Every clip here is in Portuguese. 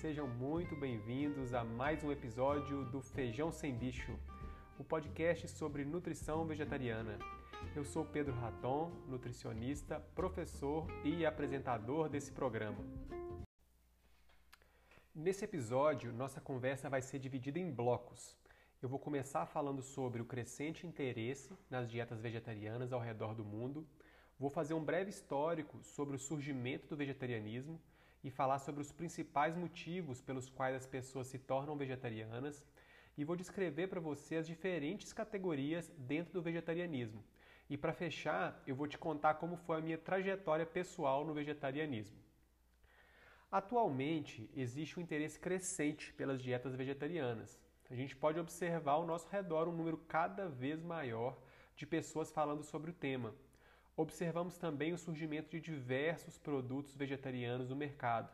Sejam muito bem-vindos a mais um episódio do Feijão Sem Bicho, o podcast sobre nutrição vegetariana. Eu sou Pedro Raton, nutricionista, professor e apresentador desse programa. Nesse episódio, nossa conversa vai ser dividida em blocos. Eu vou começar falando sobre o crescente interesse nas dietas vegetarianas ao redor do mundo. Vou fazer um breve histórico sobre o surgimento do vegetarianismo e falar sobre os principais motivos pelos quais as pessoas se tornam vegetarianas. E vou descrever para você as diferentes categorias dentro do vegetarianismo. E para fechar, eu vou te contar como foi a minha trajetória pessoal no vegetarianismo. Atualmente, existe um interesse crescente pelas dietas vegetarianas. A gente pode observar ao nosso redor um número cada vez maior de pessoas falando sobre o tema. Observamos também o surgimento de diversos produtos vegetarianos no mercado,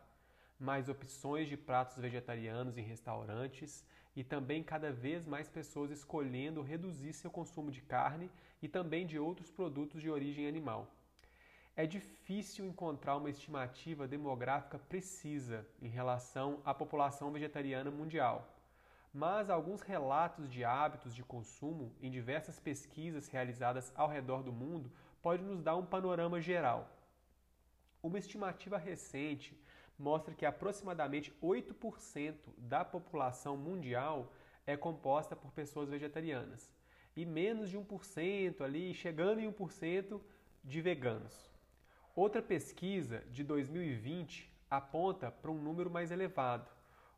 mais opções de pratos vegetarianos em restaurantes e também cada vez mais pessoas escolhendo reduzir seu consumo de carne e também de outros produtos de origem animal. É difícil encontrar uma estimativa demográfica precisa em relação à população vegetariana mundial, mas alguns relatos de hábitos de consumo em diversas pesquisas realizadas ao redor do mundo podem nos dar um panorama geral. Uma estimativa recente mostra que aproximadamente 8% da população mundial é composta por pessoas vegetarianas e menos de 1% ali, chegando em 1% de veganos. Outra pesquisa de 2020 aponta para um número mais elevado,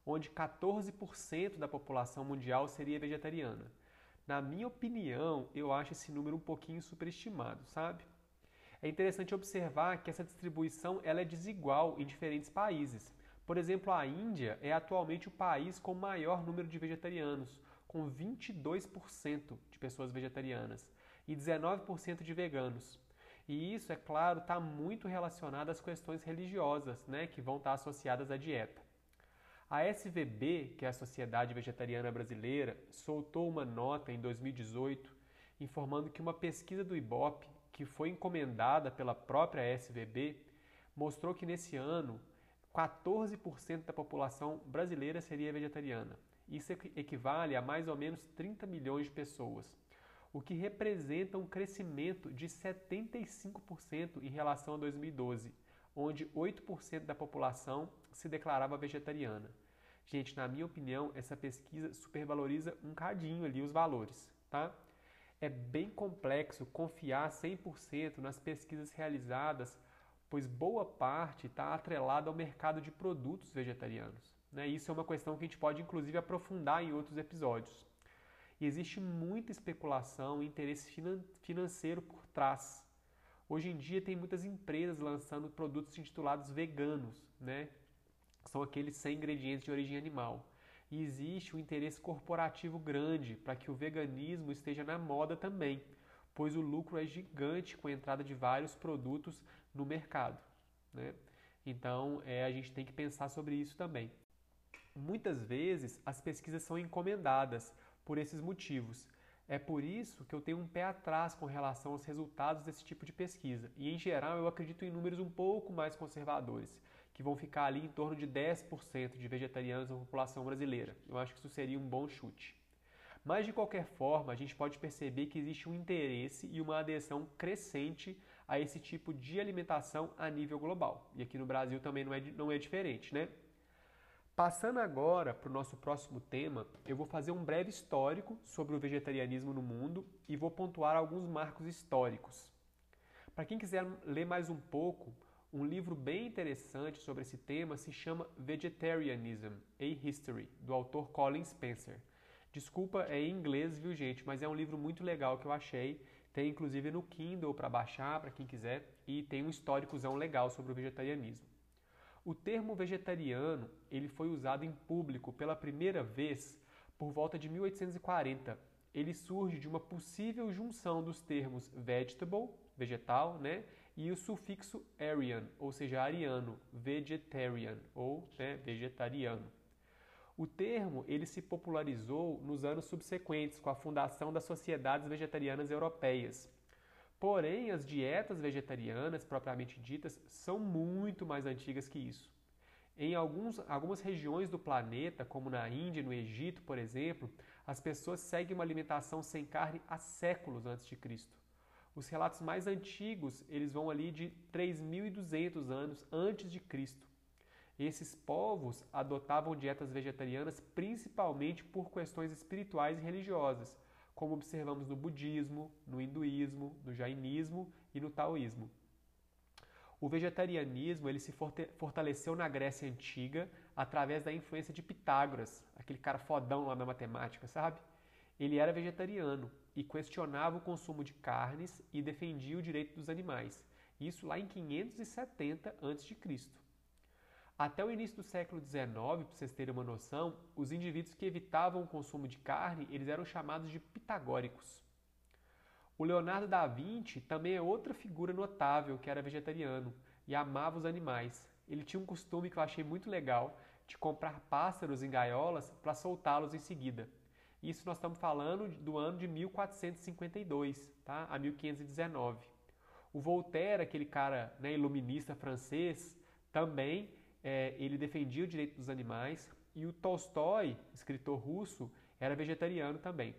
onde 14% da população mundial seria vegetariana. Na minha opinião, eu acho esse número um pouquinho superestimado, sabe? É interessante observar que essa distribuição ela é desigual em diferentes países. Por exemplo, a Índia é atualmente o país com maior número de vegetarianos, com 22% de pessoas vegetarianas e 19% de veganos. E isso, é claro, está muito relacionado às questões religiosas, né, que vão estar associadas à dieta. A SVB, que é a Sociedade Vegetariana Brasileira, soltou uma nota em 2018 informando que uma pesquisa do IBOP, que foi encomendada pela própria SVB, mostrou que nesse ano 14% da população brasileira seria vegetariana. Isso equivale a mais ou menos 30 milhões de pessoas o que representa um crescimento de 75% em relação a 2012, onde 8% da população se declarava vegetariana. Gente, na minha opinião, essa pesquisa supervaloriza um cadinho ali os valores, tá? É bem complexo confiar 100% nas pesquisas realizadas, pois boa parte está atrelada ao mercado de produtos vegetarianos. Né? Isso é uma questão que a gente pode, inclusive, aprofundar em outros episódios. E existe muita especulação e interesse financeiro por trás. Hoje em dia tem muitas empresas lançando produtos intitulados veganos, né? São aqueles sem ingredientes de origem animal. E existe um interesse corporativo grande para que o veganismo esteja na moda também, pois o lucro é gigante com a entrada de vários produtos no mercado. Né? Então é, a gente tem que pensar sobre isso também. Muitas vezes as pesquisas são encomendadas por esses motivos. É por isso que eu tenho um pé atrás com relação aos resultados desse tipo de pesquisa. E em geral eu acredito em números um pouco mais conservadores, que vão ficar ali em torno de 10% de vegetarianos na população brasileira. Eu acho que isso seria um bom chute. Mas de qualquer forma, a gente pode perceber que existe um interesse e uma adesão crescente a esse tipo de alimentação a nível global. E aqui no Brasil também não é, não é diferente, né? Passando agora para o nosso próximo tema, eu vou fazer um breve histórico sobre o vegetarianismo no mundo e vou pontuar alguns marcos históricos. Para quem quiser ler mais um pouco, um livro bem interessante sobre esse tema se chama Vegetarianism: A History, do autor Colin Spencer. Desculpa, é em inglês, viu, gente? Mas é um livro muito legal que eu achei. Tem inclusive no Kindle para baixar, para quem quiser, e tem um históricozão legal sobre o vegetarianismo. O termo vegetariano ele foi usado em público pela primeira vez por volta de 1840. Ele surge de uma possível junção dos termos vegetable, vegetal, né, e o sufixo arian, ou seja, ariano, vegetarian ou né, vegetariano. O termo ele se popularizou nos anos subsequentes com a fundação das sociedades vegetarianas europeias, Porém, as dietas vegetarianas propriamente ditas são muito mais antigas que isso. Em alguns, algumas regiões do planeta, como na Índia e no Egito, por exemplo, as pessoas seguem uma alimentação sem carne há séculos antes de Cristo. Os relatos mais antigos, eles vão ali de 3.200 anos antes de Cristo. Esses povos adotavam dietas vegetarianas principalmente por questões espirituais e religiosas, como observamos no budismo, no hinduísmo, no jainismo e no taoísmo. O vegetarianismo ele se fortaleceu na Grécia Antiga através da influência de Pitágoras, aquele cara fodão lá na matemática, sabe? Ele era vegetariano e questionava o consumo de carnes e defendia o direito dos animais. Isso lá em 570 a.C. Até o início do século XIX, para vocês terem uma noção, os indivíduos que evitavam o consumo de carne, eles eram chamados de pitagóricos. O Leonardo da Vinci também é outra figura notável que era vegetariano e amava os animais. Ele tinha um costume que eu achei muito legal de comprar pássaros em gaiolas para soltá-los em seguida. Isso nós estamos falando do ano de 1452 tá? a 1519. O Voltaire, aquele cara né, iluminista francês, também é, ele defendia o direito dos animais e o Tolstói, escritor russo, era vegetariano também.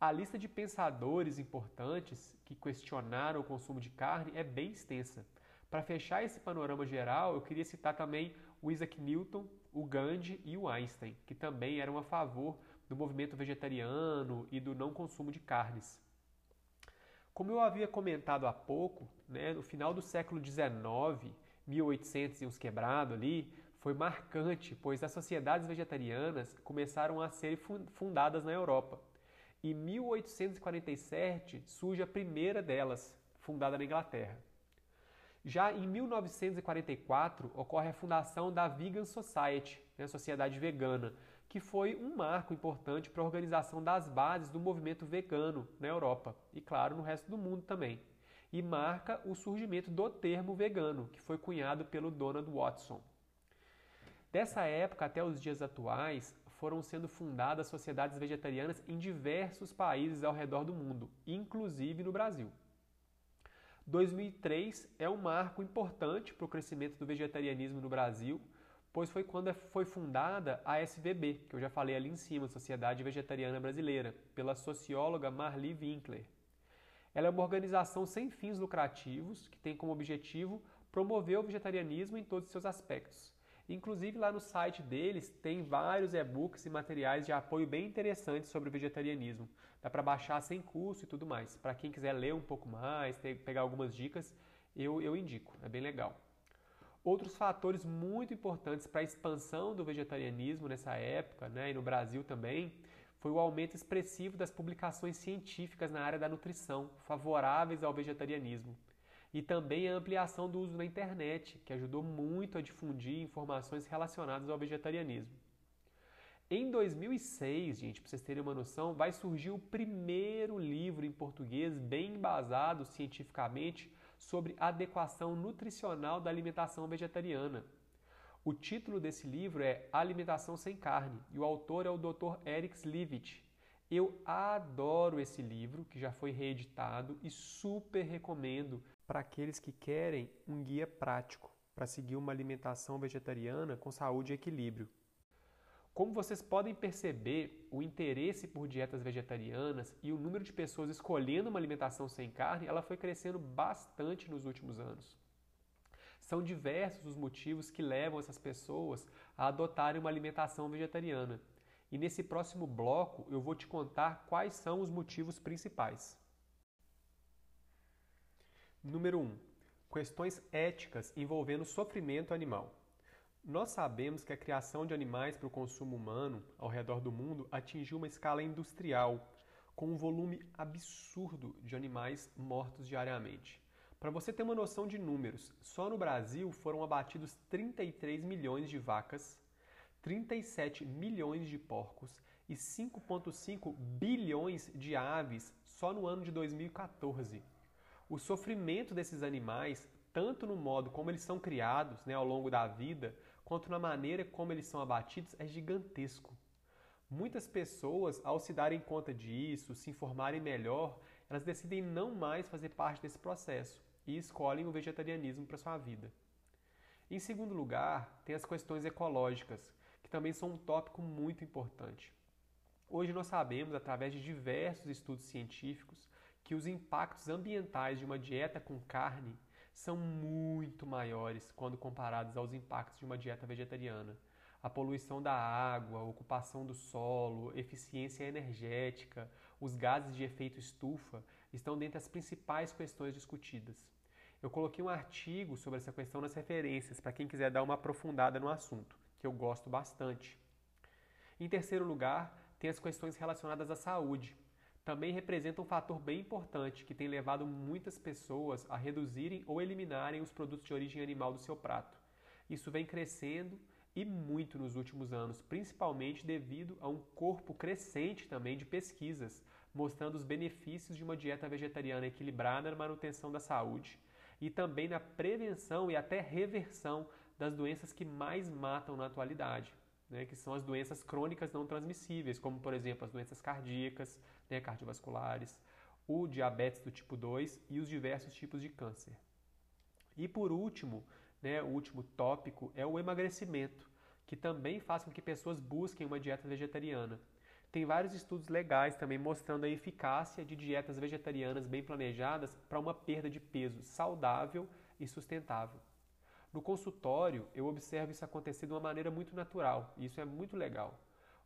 A lista de pensadores importantes que questionaram o consumo de carne é bem extensa. Para fechar esse panorama geral, eu queria citar também o Isaac Newton, o Gandhi e o Einstein, que também eram a favor do movimento vegetariano e do não consumo de carnes. Como eu havia comentado há pouco, né, no final do século XIX, 1800 e uns quebrado ali, foi marcante, pois as sociedades vegetarianas começaram a ser fundadas na Europa. Em 1847 surge a primeira delas, fundada na Inglaterra. Já em 1944 ocorre a fundação da Vegan Society, né, a Sociedade Vegana, que foi um marco importante para a organização das bases do movimento vegano na Europa e, claro, no resto do mundo também. E marca o surgimento do termo vegano, que foi cunhado pelo Donald Watson. Dessa época até os dias atuais, foram sendo fundadas sociedades vegetarianas em diversos países ao redor do mundo, inclusive no Brasil. 2003 é um marco importante para o crescimento do vegetarianismo no Brasil, pois foi quando foi fundada a SVB, que eu já falei ali em cima, Sociedade Vegetariana Brasileira, pela socióloga Marli Winkler. Ela é uma organização sem fins lucrativos que tem como objetivo promover o vegetarianismo em todos os seus aspectos, Inclusive lá no site deles tem vários e-books e materiais de apoio bem interessantes sobre o vegetarianismo. Dá para baixar sem custo e tudo mais. Para quem quiser ler um pouco mais, ter, pegar algumas dicas, eu, eu indico, é bem legal. Outros fatores muito importantes para a expansão do vegetarianismo nessa época, né, e no Brasil também, foi o aumento expressivo das publicações científicas na área da nutrição, favoráveis ao vegetarianismo e também a ampliação do uso da internet, que ajudou muito a difundir informações relacionadas ao vegetarianismo. Em 2006, gente, para vocês terem uma noção, vai surgir o primeiro livro em português bem embasado cientificamente sobre adequação nutricional da alimentação vegetariana. O título desse livro é Alimentação sem Carne e o autor é o Dr. Eric Slivit. Eu adoro esse livro, que já foi reeditado e super recomendo para aqueles que querem um guia prático para seguir uma alimentação vegetariana com saúde e equilíbrio. Como vocês podem perceber, o interesse por dietas vegetarianas e o número de pessoas escolhendo uma alimentação sem carne, ela foi crescendo bastante nos últimos anos. São diversos os motivos que levam essas pessoas a adotarem uma alimentação vegetariana. E nesse próximo bloco eu vou te contar quais são os motivos principais. Número 1. Questões éticas envolvendo sofrimento animal. Nós sabemos que a criação de animais para o consumo humano ao redor do mundo atingiu uma escala industrial, com um volume absurdo de animais mortos diariamente. Para você ter uma noção de números, só no Brasil foram abatidos 33 milhões de vacas, 37 milhões de porcos e 5,5 bilhões de aves só no ano de 2014 o sofrimento desses animais, tanto no modo como eles são criados né, ao longo da vida, quanto na maneira como eles são abatidos, é gigantesco. Muitas pessoas, ao se darem conta disso, se informarem melhor, elas decidem não mais fazer parte desse processo e escolhem o vegetarianismo para sua vida. Em segundo lugar, tem as questões ecológicas, que também são um tópico muito importante. Hoje nós sabemos, através de diversos estudos científicos, que os impactos ambientais de uma dieta com carne são muito maiores quando comparados aos impactos de uma dieta vegetariana. A poluição da água, a ocupação do solo, eficiência energética, os gases de efeito estufa estão dentre as principais questões discutidas. Eu coloquei um artigo sobre essa questão nas referências para quem quiser dar uma aprofundada no assunto, que eu gosto bastante. Em terceiro lugar, tem as questões relacionadas à saúde também representa um fator bem importante que tem levado muitas pessoas a reduzirem ou eliminarem os produtos de origem animal do seu prato. Isso vem crescendo e muito nos últimos anos, principalmente devido a um corpo crescente também de pesquisas mostrando os benefícios de uma dieta vegetariana equilibrada na manutenção da saúde e também na prevenção e até reversão das doenças que mais matam na atualidade, né, que são as doenças crônicas não transmissíveis, como por exemplo as doenças cardíacas, né, cardiovasculares, o diabetes do tipo 2 e os diversos tipos de câncer. E por último, né, o último tópico é o emagrecimento, que também faz com que pessoas busquem uma dieta vegetariana. Tem vários estudos legais também mostrando a eficácia de dietas vegetarianas bem planejadas para uma perda de peso saudável e sustentável. No consultório, eu observo isso acontecer de uma maneira muito natural, e isso é muito legal.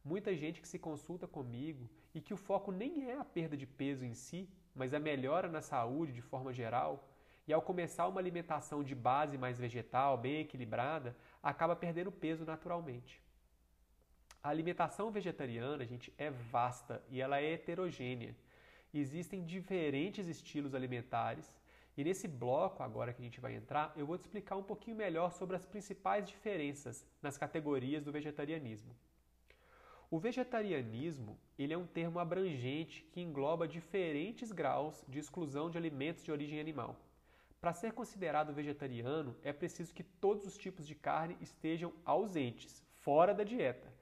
Muita gente que se consulta comigo e que o foco nem é a perda de peso em si, mas a melhora na saúde de forma geral, e ao começar uma alimentação de base mais vegetal, bem equilibrada, acaba perdendo peso naturalmente. A alimentação vegetariana, gente, é vasta e ela é heterogênea. Existem diferentes estilos alimentares e nesse bloco agora que a gente vai entrar, eu vou te explicar um pouquinho melhor sobre as principais diferenças nas categorias do vegetarianismo. O vegetarianismo ele é um termo abrangente que engloba diferentes graus de exclusão de alimentos de origem animal. Para ser considerado vegetariano, é preciso que todos os tipos de carne estejam ausentes, fora da dieta,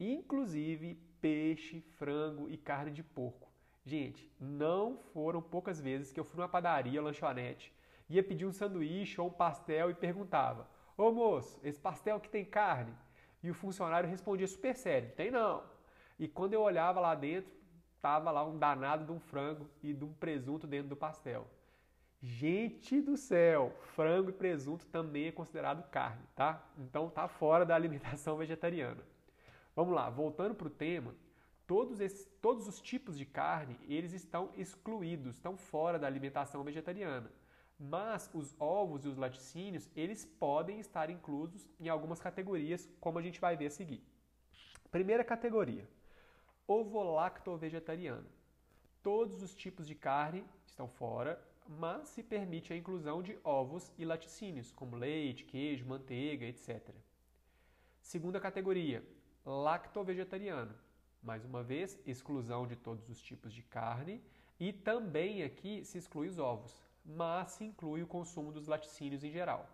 inclusive peixe, frango e carne de porco. Gente, não foram poucas vezes que eu fui numa padaria, lanchonete, ia pedir um sanduíche ou um pastel e perguntava: Ô moço, esse pastel que tem carne? E o funcionário respondia super sério: Tem não. E quando eu olhava lá dentro, tava lá um danado de um frango e de um presunto dentro do pastel. Gente do céu, frango e presunto também é considerado carne, tá? Então tá fora da alimentação vegetariana. Vamos lá, voltando para o tema, todos, esses, todos os tipos de carne, eles estão excluídos, estão fora da alimentação vegetariana. Mas os ovos e os laticínios, eles podem estar inclusos em algumas categorias, como a gente vai ver a seguir. Primeira categoria, ovo-lacto-vegetariano. Todos os tipos de carne estão fora, mas se permite a inclusão de ovos e laticínios, como leite, queijo, manteiga, etc. Segunda categoria, lacto-vegetariano. Mais uma vez, exclusão de todos os tipos de carne e também aqui se exclui os ovos, mas se inclui o consumo dos laticínios em geral.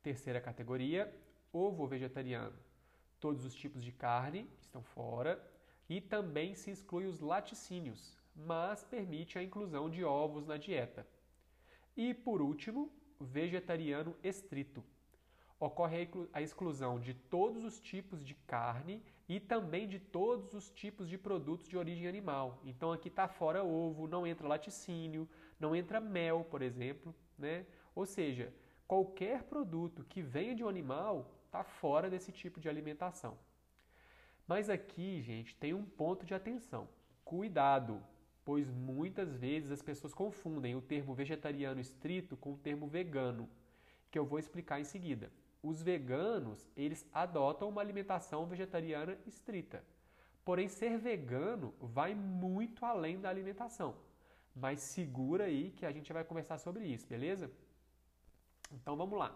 Terceira categoria, ovo vegetariano. Todos os tipos de carne estão fora e também se exclui os laticínios, mas permite a inclusão de ovos na dieta. E por último, vegetariano estrito. Ocorre a exclusão de todos os tipos de carne e também de todos os tipos de produtos de origem animal. Então aqui está fora ovo, não entra laticínio, não entra mel, por exemplo, né? Ou seja, qualquer produto que venha de um animal está fora desse tipo de alimentação. Mas aqui, gente, tem um ponto de atenção. Cuidado, pois muitas vezes as pessoas confundem o termo vegetariano estrito com o termo vegano, que eu vou explicar em seguida os veganos, eles adotam uma alimentação vegetariana estrita. Porém, ser vegano vai muito além da alimentação. Mas segura aí que a gente vai conversar sobre isso, beleza? Então vamos lá.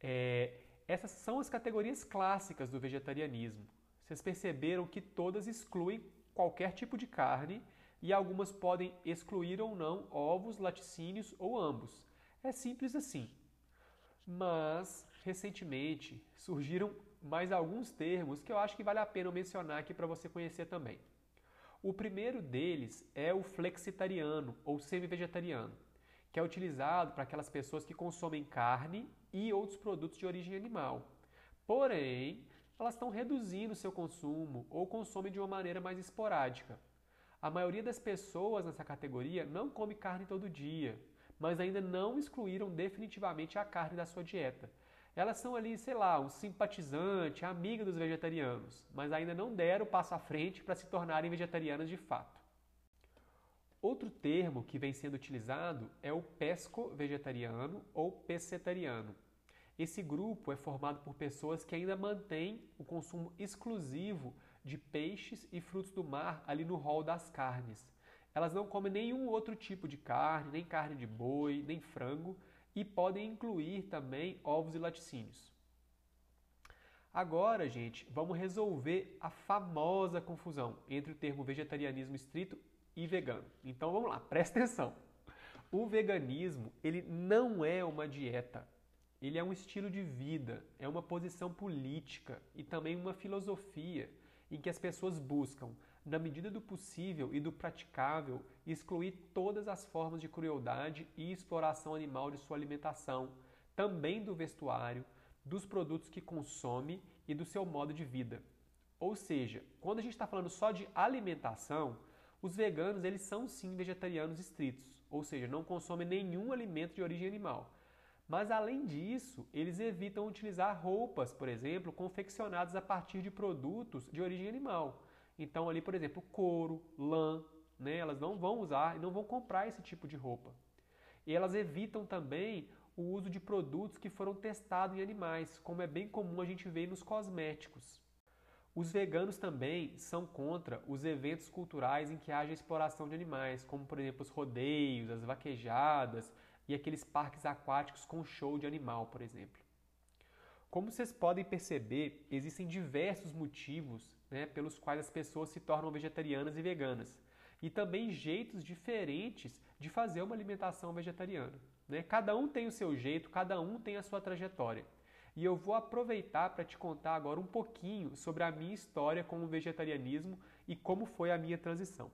É, essas são as categorias clássicas do vegetarianismo. Vocês perceberam que todas excluem qualquer tipo de carne e algumas podem excluir ou não ovos, laticínios ou ambos. É simples assim. Mas recentemente surgiram mais alguns termos que eu acho que vale a pena mencionar aqui para você conhecer também. O primeiro deles é o flexitariano ou semi-vegetariano, que é utilizado para aquelas pessoas que consomem carne e outros produtos de origem animal. Porém, elas estão reduzindo seu consumo ou consomem de uma maneira mais esporádica. A maioria das pessoas nessa categoria não come carne todo dia, mas ainda não excluíram definitivamente a carne da sua dieta. Elas são ali, sei lá, um simpatizante, amiga dos vegetarianos, mas ainda não deram o passo à frente para se tornarem vegetarianas de fato. Outro termo que vem sendo utilizado é o pesco-vegetariano ou pescetariano. Esse grupo é formado por pessoas que ainda mantêm o consumo exclusivo de peixes e frutos do mar ali no rol das carnes. Elas não comem nenhum outro tipo de carne, nem carne de boi, nem frango, e podem incluir também ovos e laticínios. Agora, gente, vamos resolver a famosa confusão entre o termo vegetarianismo estrito e vegano. Então vamos lá, presta atenção. O veganismo, ele não é uma dieta. Ele é um estilo de vida, é uma posição política e também uma filosofia em que as pessoas buscam, na medida do possível e do praticável, excluir todas as formas de crueldade e exploração animal de sua alimentação, também do vestuário, dos produtos que consome e do seu modo de vida. Ou seja, quando a gente está falando só de alimentação, os veganos eles são sim vegetarianos estritos, ou seja, não consomem nenhum alimento de origem animal. Mas além disso, eles evitam utilizar roupas, por exemplo, confeccionadas a partir de produtos de origem animal. Então ali, por exemplo, couro, lã, né? Elas não vão usar e não vão comprar esse tipo de roupa. E elas evitam também o uso de produtos que foram testados em animais, como é bem comum a gente ver nos cosméticos. Os veganos também são contra os eventos culturais em que haja exploração de animais, como por exemplo os rodeios, as vaquejadas e aqueles parques aquáticos com show de animal, por exemplo. Como vocês podem perceber, existem diversos motivos né, pelos quais as pessoas se tornam vegetarianas e veganas, e também jeitos diferentes de fazer uma alimentação vegetariana. Né? Cada um tem o seu jeito, cada um tem a sua trajetória. E eu vou aproveitar para te contar agora um pouquinho sobre a minha história com o vegetarianismo e como foi a minha transição.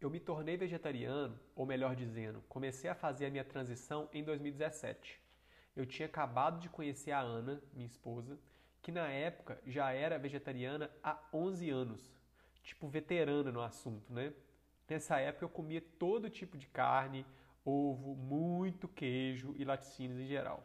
Eu me tornei vegetariano, ou melhor dizendo, comecei a fazer a minha transição em 2017. Eu tinha acabado de conhecer a Ana, minha esposa, que na época já era vegetariana há 11 anos, tipo veterana no assunto, né? Nessa época eu comia todo tipo de carne, ovo, muito queijo e laticínios em geral.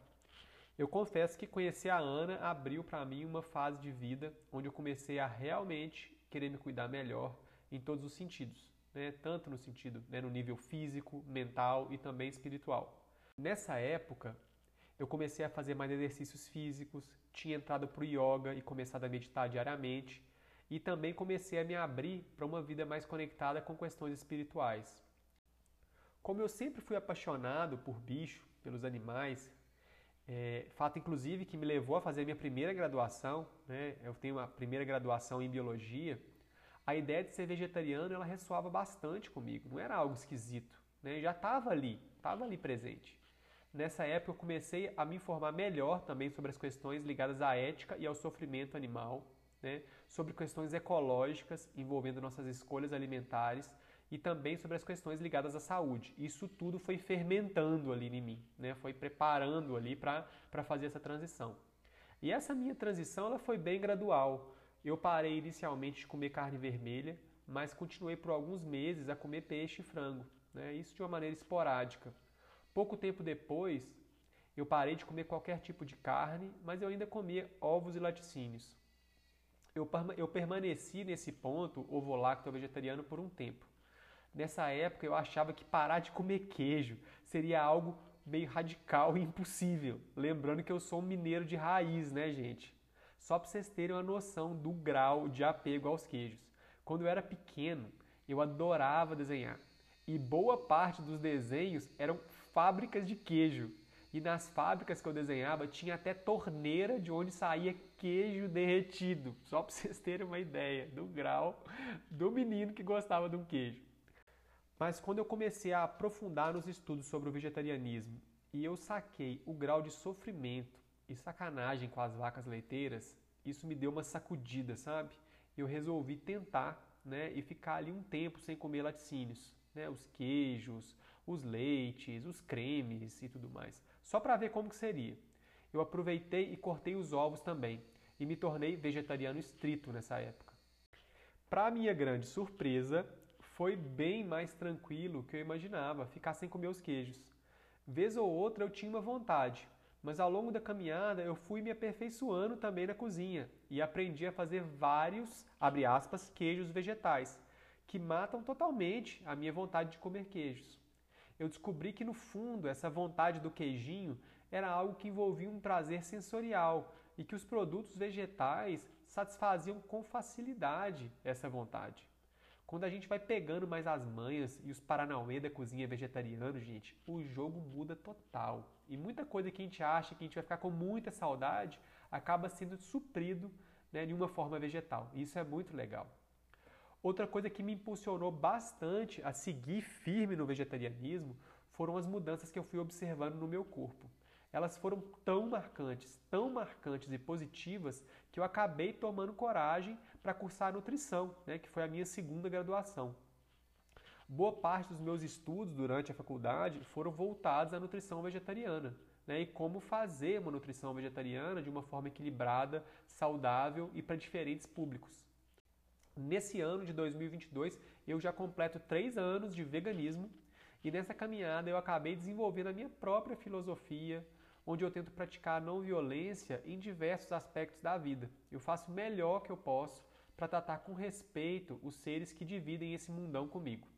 Eu confesso que conhecer a Ana abriu para mim uma fase de vida onde eu comecei a realmente querer me cuidar melhor em todos os sentidos, né? tanto no sentido, né, no nível físico, mental e também espiritual. Nessa época, eu comecei a fazer mais exercícios físicos, tinha entrado para o yoga e começado a meditar diariamente, e também comecei a me abrir para uma vida mais conectada com questões espirituais. Como eu sempre fui apaixonado por bicho, pelos animais, é, fato, inclusive, que me levou a fazer minha primeira graduação. Né? Eu tenho uma primeira graduação em biologia. A ideia de ser vegetariano ela ressoava bastante comigo. Não era algo esquisito. Né? Já estava ali, estava ali presente. Nessa época eu comecei a me informar melhor também sobre as questões ligadas à ética e ao sofrimento animal, né? sobre questões ecológicas envolvendo nossas escolhas alimentares e também sobre as questões ligadas à saúde. Isso tudo foi fermentando ali em mim, né? foi preparando ali para fazer essa transição. E essa minha transição ela foi bem gradual. Eu parei inicialmente de comer carne vermelha, mas continuei por alguns meses a comer peixe e frango. Né? Isso de uma maneira esporádica. Pouco tempo depois, eu parei de comer qualquer tipo de carne, mas eu ainda comia ovos e laticínios. Eu, eu permaneci nesse ponto ovo-lacto vegetariano por um tempo. Nessa época eu achava que parar de comer queijo seria algo meio radical e impossível. Lembrando que eu sou um mineiro de raiz, né, gente? Só para vocês terem uma noção do grau de apego aos queijos. Quando eu era pequeno, eu adorava desenhar. E boa parte dos desenhos eram fábricas de queijo. E nas fábricas que eu desenhava tinha até torneira de onde saía queijo derretido. Só para vocês terem uma ideia do grau do menino que gostava de um queijo. Mas quando eu comecei a aprofundar nos estudos sobre o vegetarianismo e eu saquei o grau de sofrimento e sacanagem com as vacas leiteiras, isso me deu uma sacudida, sabe? Eu resolvi tentar, né, e ficar ali um tempo sem comer laticínios, né, os queijos, os leites, os cremes e tudo mais, só para ver como que seria. Eu aproveitei e cortei os ovos também e me tornei vegetariano estrito nessa época. Para minha grande surpresa, foi bem mais tranquilo que eu imaginava ficar sem comer os queijos. Vez ou outra eu tinha uma vontade, mas ao longo da caminhada eu fui me aperfeiçoando também na cozinha e aprendi a fazer vários, abre aspas, queijos vegetais, que matam totalmente a minha vontade de comer queijos. Eu descobri que no fundo essa vontade do queijinho era algo que envolvia um prazer sensorial e que os produtos vegetais satisfaziam com facilidade essa vontade. Quando a gente vai pegando mais as manhas e os paranauê da cozinha vegetariana, gente, o jogo muda total. E muita coisa que a gente acha que a gente vai ficar com muita saudade acaba sendo suprido né, de uma forma vegetal. E isso é muito legal. Outra coisa que me impulsionou bastante a seguir firme no vegetarianismo foram as mudanças que eu fui observando no meu corpo elas foram tão marcantes, tão marcantes e positivas que eu acabei tomando coragem para cursar nutrição, né, que foi a minha segunda graduação. Boa parte dos meus estudos durante a faculdade foram voltados à nutrição vegetariana né, e como fazer uma nutrição vegetariana de uma forma equilibrada, saudável e para diferentes públicos. Nesse ano de 2022, eu já completo três anos de veganismo e nessa caminhada eu acabei desenvolvendo a minha própria filosofia, onde eu tento praticar a não violência em diversos aspectos da vida. Eu faço o melhor que eu posso para tratar com respeito os seres que dividem esse mundão comigo.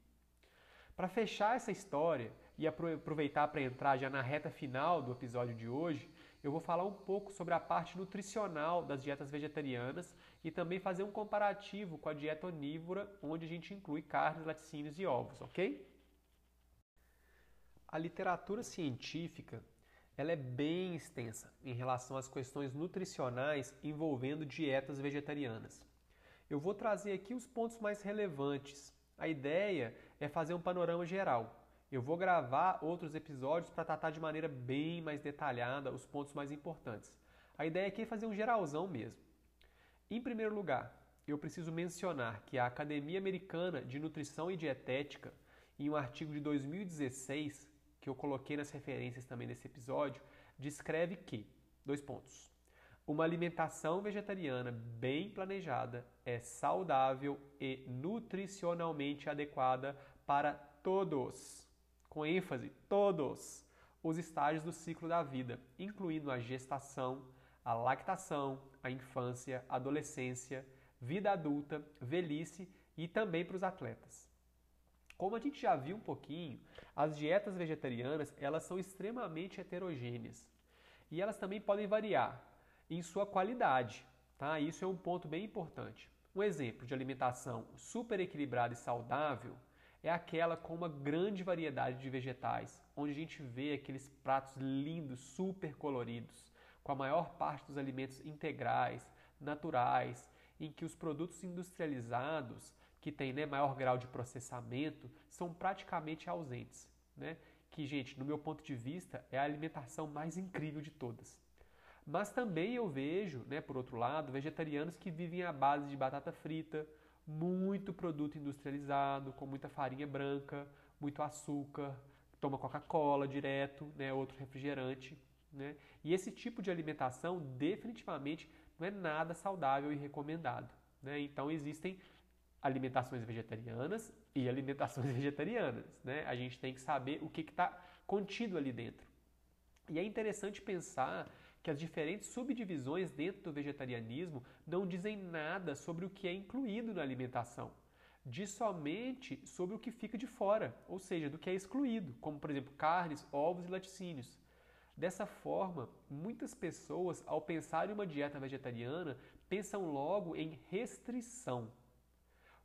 Para fechar essa história e aproveitar para entrar já na reta final do episódio de hoje, eu vou falar um pouco sobre a parte nutricional das dietas vegetarianas e também fazer um comparativo com a dieta onívora, onde a gente inclui carnes, laticínios e ovos, ok? A literatura científica ela é bem extensa em relação às questões nutricionais envolvendo dietas vegetarianas. Eu vou trazer aqui os pontos mais relevantes. A ideia é fazer um panorama geral. Eu vou gravar outros episódios para tratar de maneira bem mais detalhada os pontos mais importantes. A ideia aqui é fazer um geralzão mesmo. Em primeiro lugar, eu preciso mencionar que a Academia Americana de Nutrição e Dietética, em um artigo de 2016, que eu coloquei nas referências também desse episódio, descreve que, dois pontos, uma alimentação vegetariana bem planejada é saudável e nutricionalmente adequada para todos, com ênfase, todos, os estágios do ciclo da vida, incluindo a gestação, a lactação, a infância, adolescência, vida adulta, velhice e também para os atletas. Como a gente já viu um pouquinho, as dietas vegetarianas elas são extremamente heterogêneas e elas também podem variar em sua qualidade. Tá? Isso é um ponto bem importante. Um exemplo de alimentação super equilibrada e saudável é aquela com uma grande variedade de vegetais, onde a gente vê aqueles pratos lindos, super coloridos, com a maior parte dos alimentos integrais, naturais, em que os produtos industrializados que tem né, maior grau de processamento são praticamente ausentes. Né? Que, gente, no meu ponto de vista, é a alimentação mais incrível de todas. Mas também eu vejo, né, por outro lado, vegetarianos que vivem à base de batata frita, muito produto industrializado, com muita farinha branca, muito açúcar, toma Coca-Cola direto, né, outro refrigerante. Né? E esse tipo de alimentação definitivamente não é nada saudável e recomendado. Né? Então existem alimentações vegetarianas e alimentações vegetarianas. Né? A gente tem que saber o que está contido ali dentro. E é interessante pensar que as diferentes subdivisões dentro do vegetarianismo não dizem nada sobre o que é incluído na alimentação, diz somente sobre o que fica de fora, ou seja, do que é excluído, como por exemplo carnes, ovos e laticínios. Dessa forma, muitas pessoas, ao pensar em uma dieta vegetariana, pensam logo em restrição.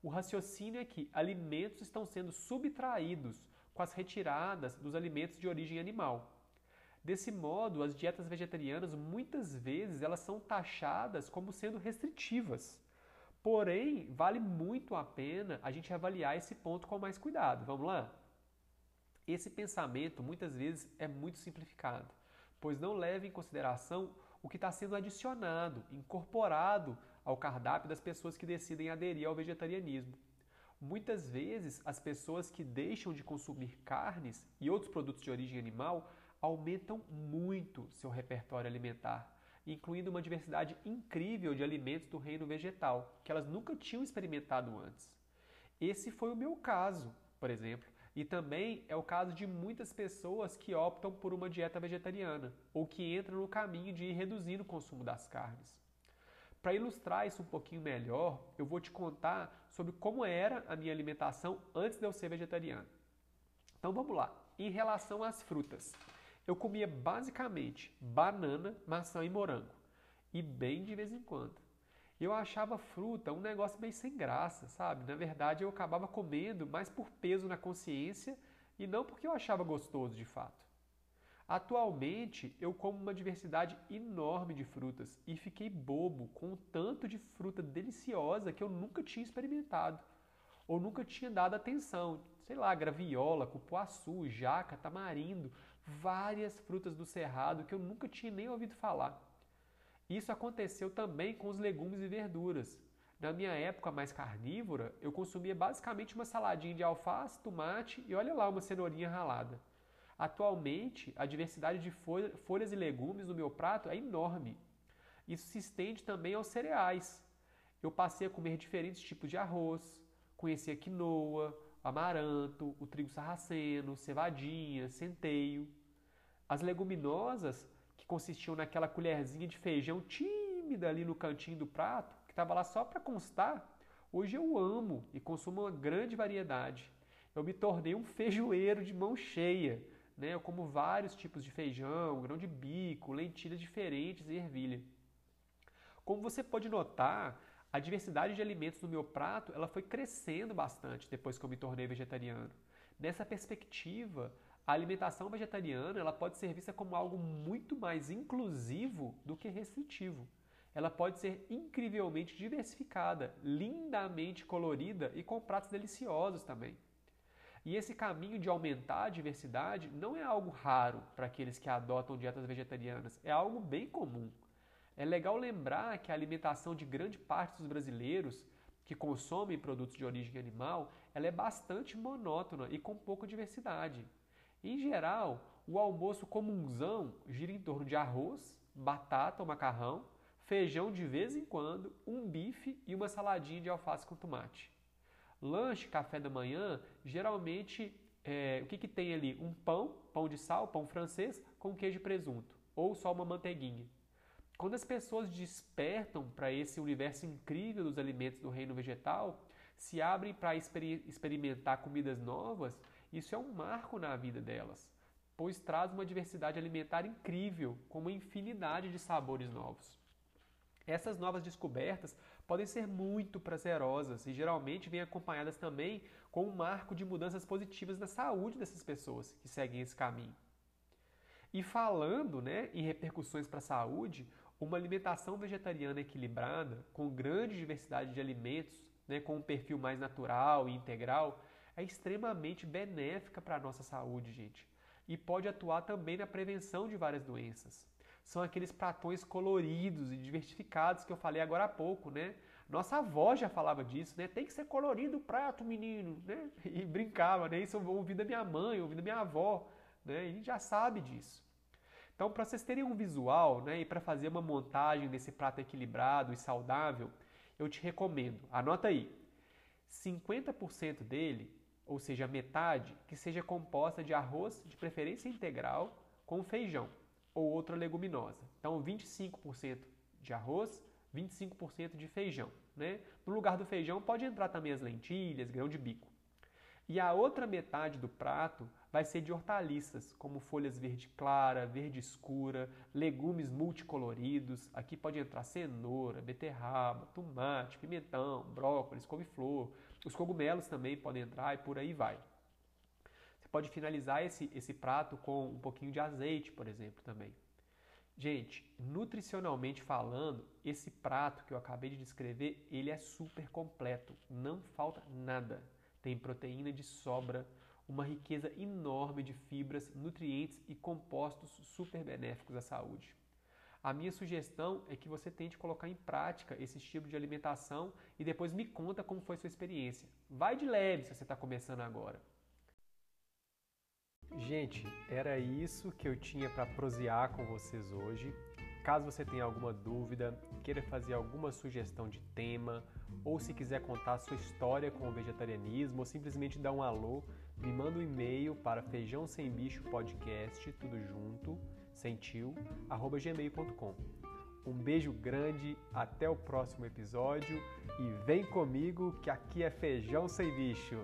O raciocínio é que alimentos estão sendo subtraídos com as retiradas dos alimentos de origem animal. Desse modo, as dietas vegetarianas muitas vezes elas são taxadas como sendo restritivas. Porém, vale muito a pena a gente avaliar esse ponto com mais cuidado. Vamos lá? Esse pensamento muitas vezes é muito simplificado, pois não leva em consideração o que está sendo adicionado, incorporado ao cardápio das pessoas que decidem aderir ao vegetarianismo. Muitas vezes, as pessoas que deixam de consumir carnes e outros produtos de origem animal aumentam muito seu repertório alimentar, incluindo uma diversidade incrível de alimentos do reino vegetal, que elas nunca tinham experimentado antes. Esse foi o meu caso, por exemplo, e também é o caso de muitas pessoas que optam por uma dieta vegetariana ou que entram no caminho de ir reduzindo o consumo das carnes. Para ilustrar isso um pouquinho melhor, eu vou te contar sobre como era a minha alimentação antes de eu ser vegetariano. Então vamos lá. Em relação às frutas, eu comia basicamente banana, maçã e morango, e bem de vez em quando. Eu achava fruta um negócio meio sem graça, sabe? Na verdade, eu acabava comendo mais por peso na consciência e não porque eu achava gostoso de fato. Atualmente, eu como uma diversidade enorme de frutas e fiquei bobo com o tanto de fruta deliciosa que eu nunca tinha experimentado ou nunca tinha dado atenção. Sei lá, graviola, cupuaçu, jaca, tamarindo, várias frutas do cerrado que eu nunca tinha nem ouvido falar. Isso aconteceu também com os legumes e verduras. Na minha época mais carnívora, eu consumia basicamente uma saladinha de alface, tomate e olha lá uma cenourinha ralada. Atualmente, a diversidade de folhas e legumes no meu prato é enorme. Isso se estende também aos cereais. Eu passei a comer diferentes tipos de arroz, conheci a quinoa, amaranto, o trigo sarraceno, cevadinha, centeio. As leguminosas, que consistiam naquela colherzinha de feijão tímida ali no cantinho do prato, que estava lá só para constar, hoje eu amo e consumo uma grande variedade. Eu me tornei um feijoeiro de mão cheia. Né? Eu como vários tipos de feijão, grão de bico, lentilhas diferentes e ervilha. Como você pode notar, a diversidade de alimentos no meu prato ela foi crescendo bastante depois que eu me tornei vegetariano. Nessa perspectiva, a alimentação vegetariana ela pode ser vista como algo muito mais inclusivo do que restritivo. Ela pode ser incrivelmente diversificada, lindamente colorida e com pratos deliciosos também. E esse caminho de aumentar a diversidade não é algo raro para aqueles que adotam dietas vegetarianas, é algo bem comum. É legal lembrar que a alimentação de grande parte dos brasileiros que consomem produtos de origem animal, ela é bastante monótona e com pouca diversidade. Em geral, o almoço comunzão gira em torno de arroz, batata ou macarrão, feijão de vez em quando, um bife e uma saladinha de alface com tomate. Lanche, café da manhã, geralmente é, o que, que tem ali? Um pão, pão de sal, pão francês, com queijo e presunto, ou só uma manteiguinha. Quando as pessoas despertam para esse universo incrível dos alimentos do reino vegetal, se abrem para experimentar comidas novas, isso é um marco na vida delas, pois traz uma diversidade alimentar incrível, com uma infinidade de sabores novos. Essas novas descobertas podem ser muito prazerosas e geralmente vêm acompanhadas também com um marco de mudanças positivas na saúde dessas pessoas que seguem esse caminho. E falando né, em repercussões para a saúde, uma alimentação vegetariana equilibrada, com grande diversidade de alimentos, né, com um perfil mais natural e integral, é extremamente benéfica para a nossa saúde, gente. E pode atuar também na prevenção de várias doenças. São aqueles pratões coloridos e diversificados que eu falei agora há pouco, né? Nossa avó já falava disso, né? Tem que ser colorido o prato, menino, né? E brincava, né? Isso eu ouvi da minha mãe, ouvi da minha avó, né? E a gente já sabe disso. Então, para vocês terem um visual, né? E para fazer uma montagem desse prato equilibrado e saudável, eu te recomendo, anota aí, 50% dele ou seja, metade, que seja composta de arroz, de preferência integral, com feijão ou outra leguminosa. Então, 25% de arroz, 25% de feijão. Né? No lugar do feijão pode entrar também as lentilhas, grão de bico. E a outra metade do prato vai ser de hortaliças, como folhas verde clara, verde escura, legumes multicoloridos. Aqui pode entrar cenoura, beterraba, tomate, pimentão, brócolis, couve-flor, os cogumelos também podem entrar e por aí vai. Você pode finalizar esse, esse prato com um pouquinho de azeite, por exemplo, também. Gente, nutricionalmente falando, esse prato que eu acabei de descrever, ele é super completo, não falta nada. Tem proteína de sobra, uma riqueza enorme de fibras, nutrientes e compostos super benéficos à saúde. A minha sugestão é que você tente colocar em prática esse estilo de alimentação e depois me conta como foi sua experiência. Vai de leve se você está começando agora. Gente, era isso que eu tinha para prosear com vocês hoje. Caso você tenha alguma dúvida, queira fazer alguma sugestão de tema, ou se quiser contar sua história com o vegetarianismo, ou simplesmente dar um alô, me manda um e-mail para feijão sem bicho podcast, tudo junto, sentiu, arroba gmail.com. Um beijo grande, até o próximo episódio e vem comigo que aqui é feijão sem bicho.